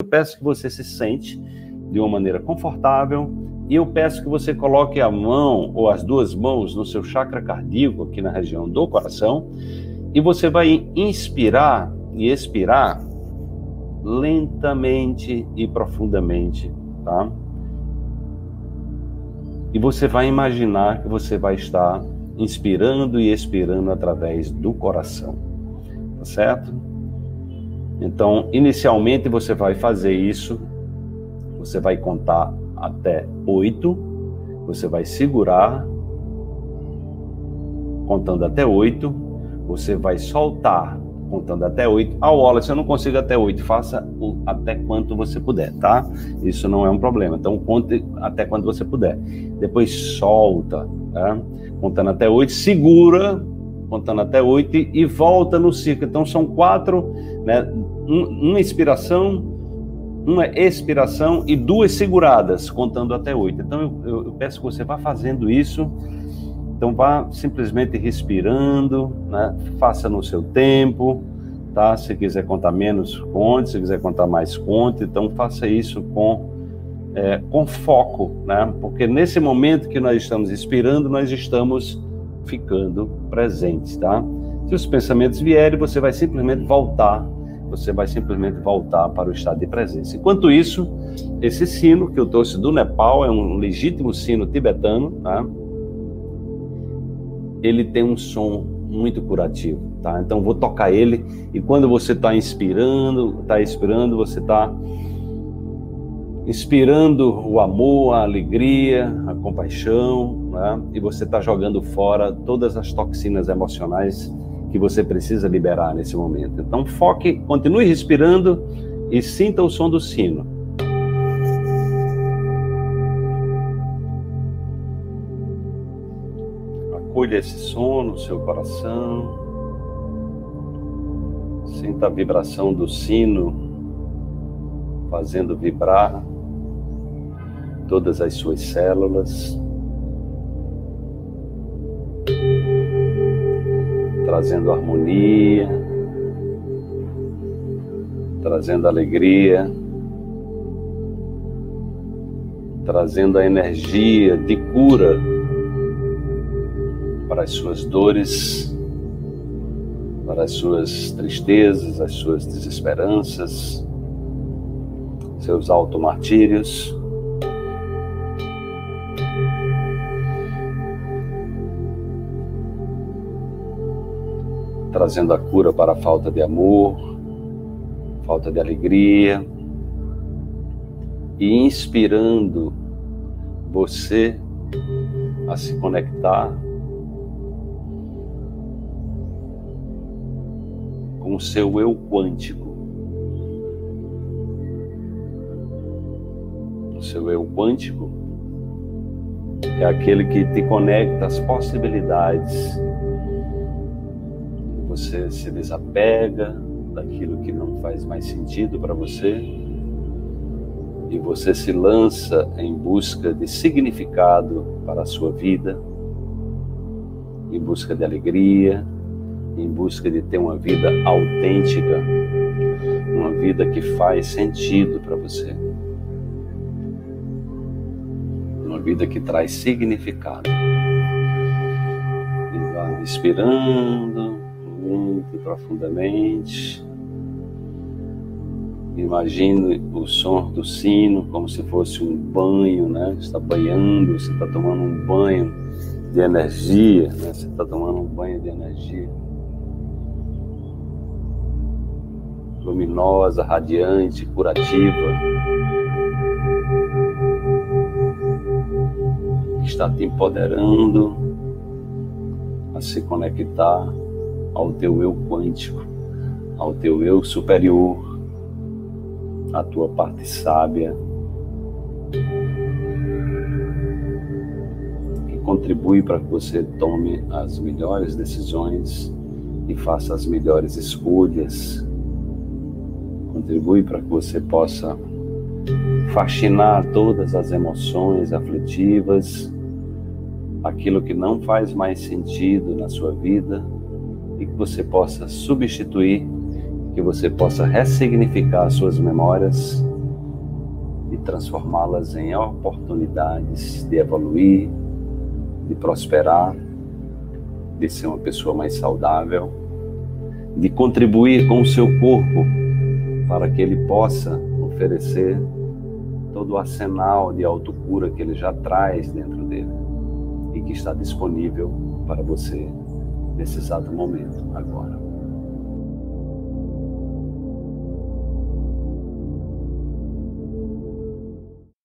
Eu peço que você se sente de uma maneira confortável e eu peço que você coloque a mão ou as duas mãos no seu chakra cardíaco, aqui na região do coração, e você vai inspirar e expirar lentamente e profundamente, tá? E você vai imaginar que você vai estar inspirando e expirando através do coração, tá certo? Então, inicialmente você vai fazer isso, você vai contar até oito, você vai segurar, contando até oito, você vai soltar, contando até oito. Ah, Wallace, eu não consigo até oito, faça o, até quanto você puder, tá? Isso não é um problema. Então, conte até quanto você puder. Depois solta, tá? contando até oito, segura contando até oito e volta no círculo. Então são quatro, né? uma inspiração, uma expiração e duas seguradas, contando até oito. Então eu, eu, eu, peço que você vá fazendo isso. Então vá simplesmente respirando, né? faça no seu tempo, tá? Se quiser contar menos, conte. Se quiser contar mais, conte. Então faça isso com é, com foco, né? Porque nesse momento que nós estamos inspirando, nós estamos ficando presentes, tá? Se os pensamentos vierem, você vai simplesmente voltar, você vai simplesmente voltar para o estado de presença. Enquanto isso, esse sino que eu trouxe do Nepal é um legítimo sino tibetano, tá? Ele tem um som muito curativo, tá? Então vou tocar ele e quando você está inspirando, está expirando, você está inspirando o amor, a alegria, a compaixão, né? e você está jogando fora todas as toxinas emocionais que você precisa liberar nesse momento. Então foque, continue respirando e sinta o som do sino. Acolha esse som no seu coração. Sinta a vibração do sino fazendo vibrar todas as suas células, trazendo harmonia, trazendo alegria, trazendo a energia de cura para as suas dores, para as suas tristezas, as suas desesperanças, seus automartírios. Trazendo a cura para a falta de amor, falta de alegria e inspirando você a se conectar com o seu eu quântico. O seu eu quântico é aquele que te conecta às possibilidades você se desapega daquilo que não faz mais sentido para você e você se lança em busca de significado para a sua vida, em busca de alegria, em busca de ter uma vida autêntica, uma vida que faz sentido para você, uma vida que traz significado. E vai inspirando lento profundamente. Imagine o som do sino como se fosse um banho, né? Você está banhando, você está tomando um banho de energia, né? Você está tomando um banho de energia. Luminosa, radiante, curativa. Que está te empoderando a se conectar ao teu eu quântico, ao teu eu superior, à tua parte sábia, que contribui para que você tome as melhores decisões e faça as melhores escolhas. Contribui para que você possa faxinar todas as emoções aflitivas, aquilo que não faz mais sentido na sua vida e que você possa substituir, que você possa ressignificar suas memórias e transformá-las em oportunidades de evoluir, de prosperar, de ser uma pessoa mais saudável, de contribuir com o seu corpo para que ele possa oferecer todo o arsenal de autocura que ele já traz dentro dele e que está disponível para você nesse exato momento, agora.